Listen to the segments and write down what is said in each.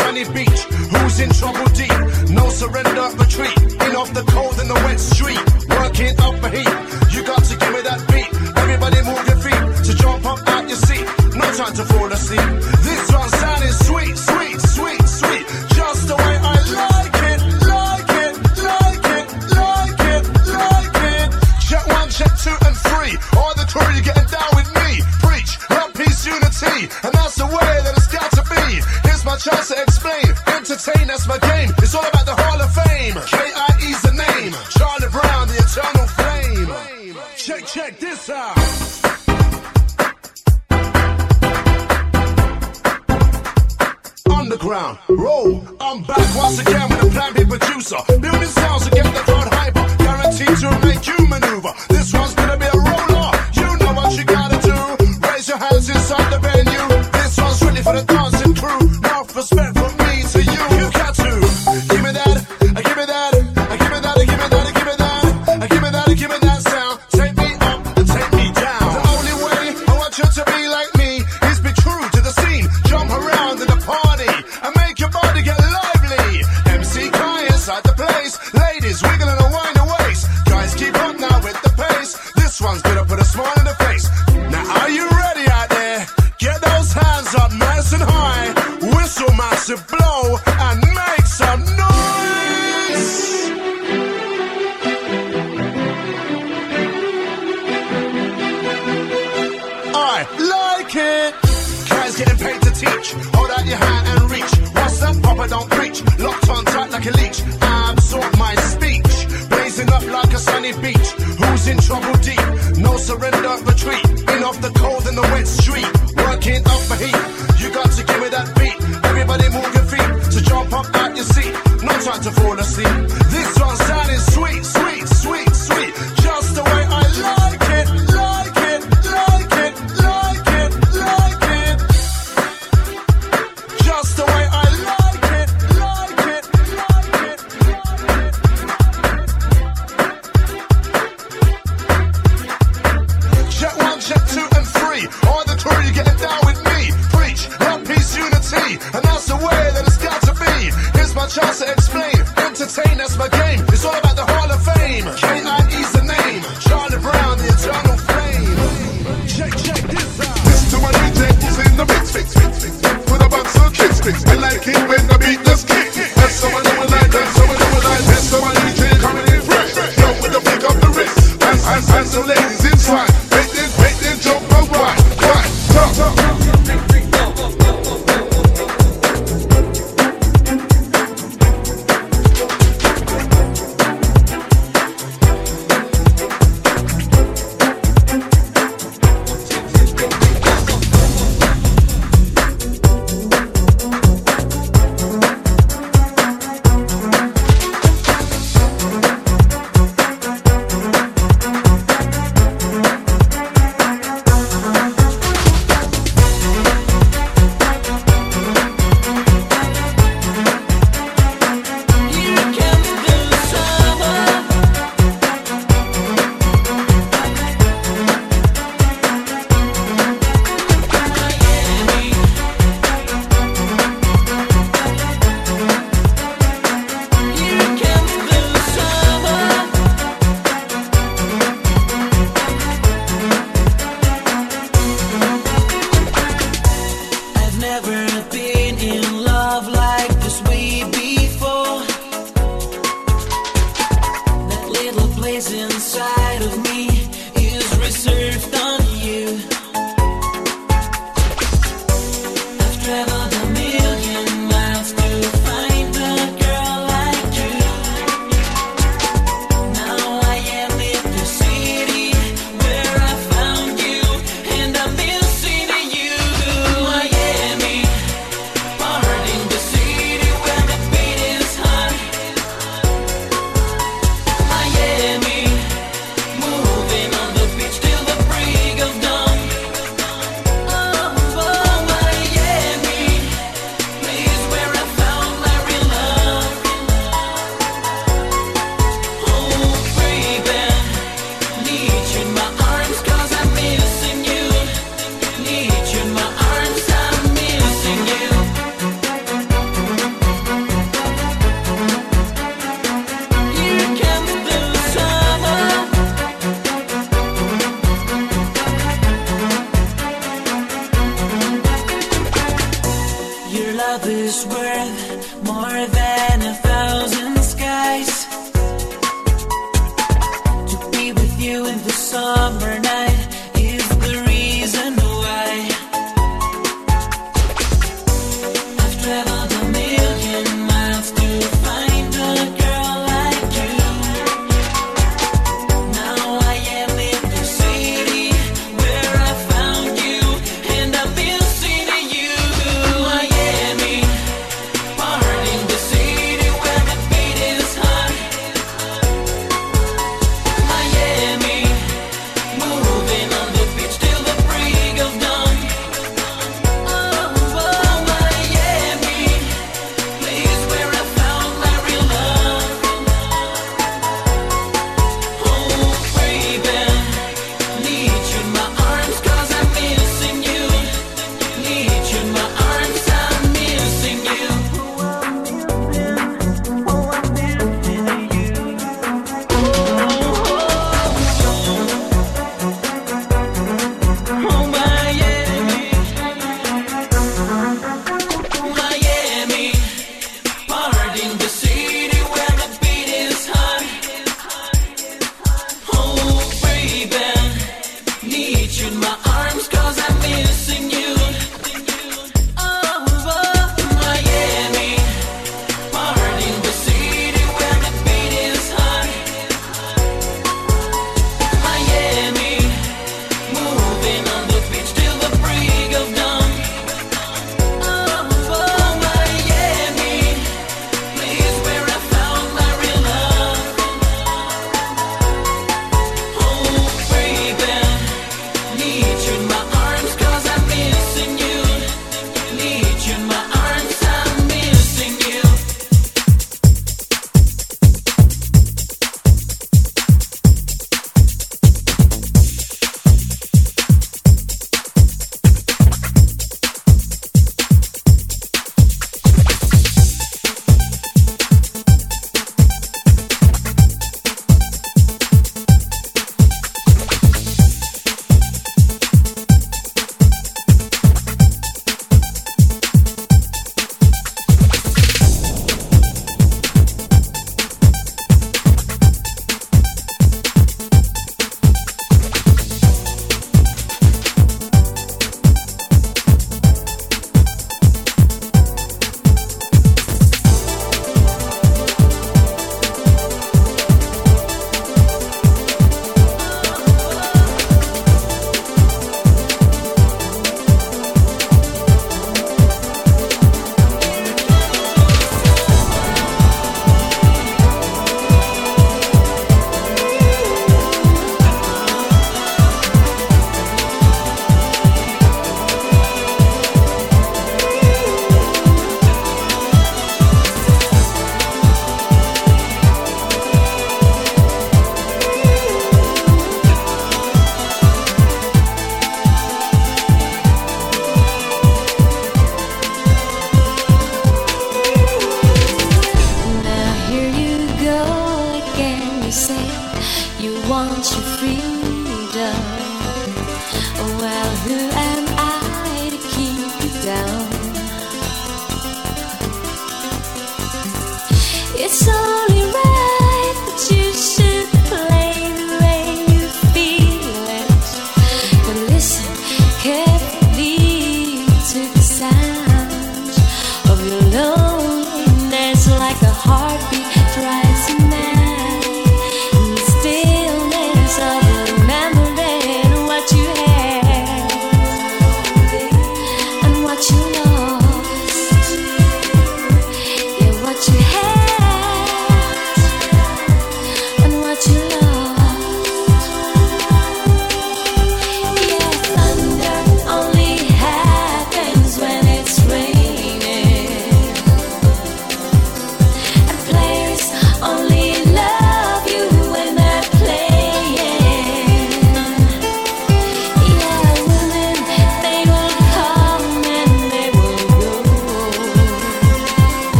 sunny beach. Who's in trouble deep? No surrender, retreat. In off the cold and the wet street. Working up a heat. You got to give me that beat. Everybody move your feet to jump up out your seat. No time to fall asleep. This one's Once again with a plan B producer. Building sounds to get the crowd hyper. Guaranteed to make you maneuver. This one's gonna be a roller. You know what you gotta do. Raise your hands inside the venue. This one's really for the dancing crew. Now for spent kicking up my heat. You got to give me that beat. Everybody move your feet so jump up out your seat. No time to fall asleep. This one's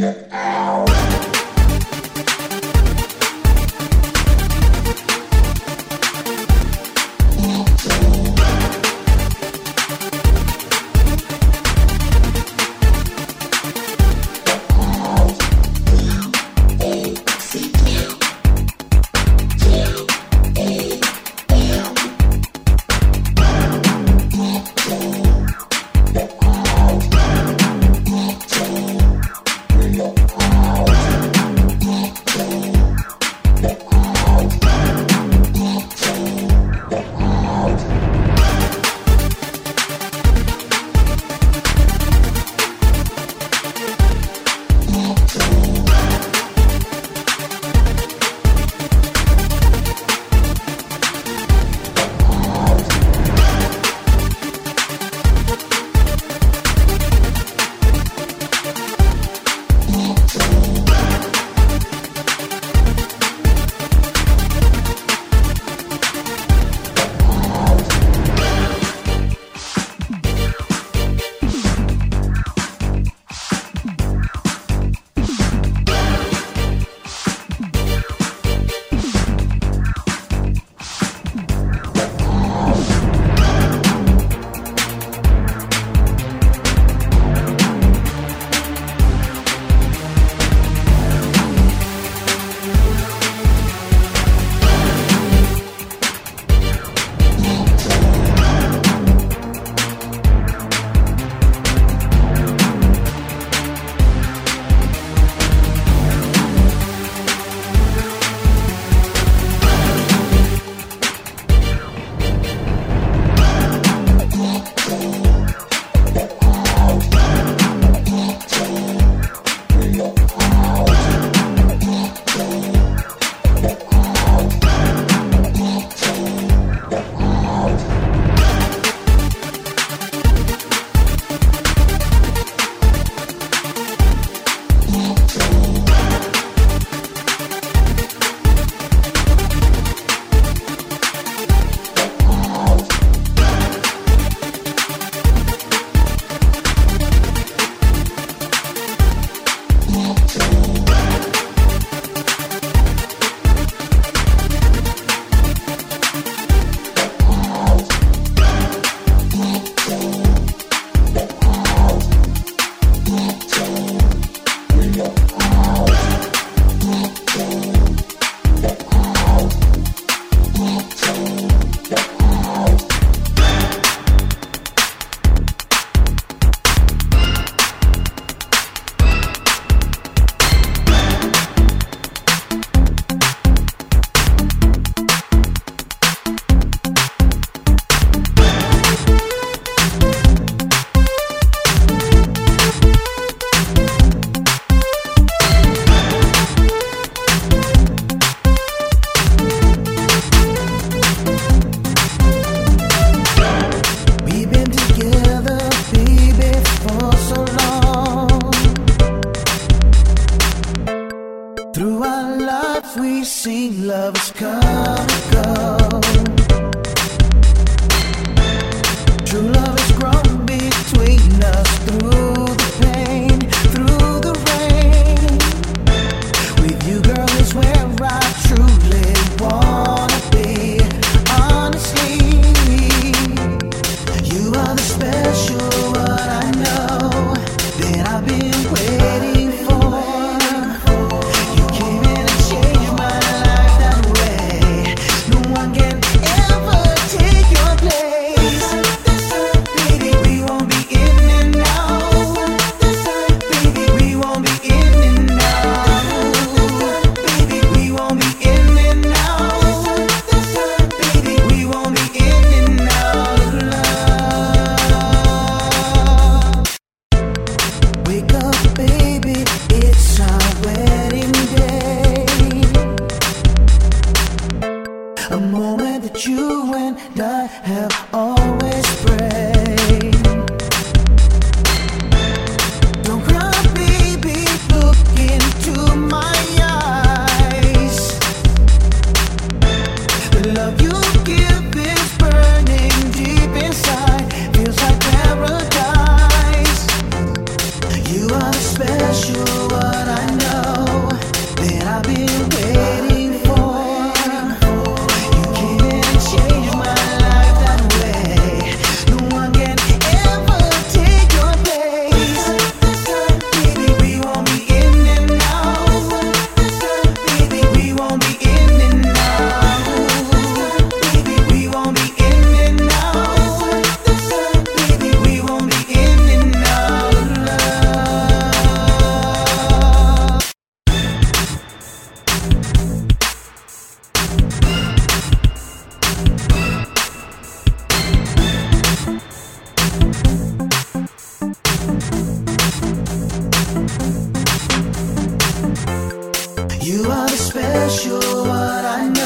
one You are the special one I need.